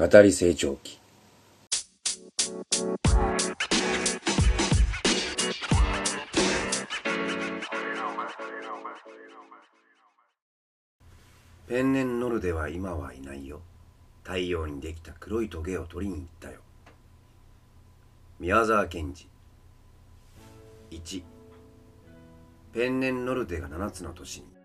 語り成長期ペンネンノルデは今はいないよ。太陽にできた黒いトゲを取りに行ったよ。宮沢賢治。1ペンネンノルデが7つの年に。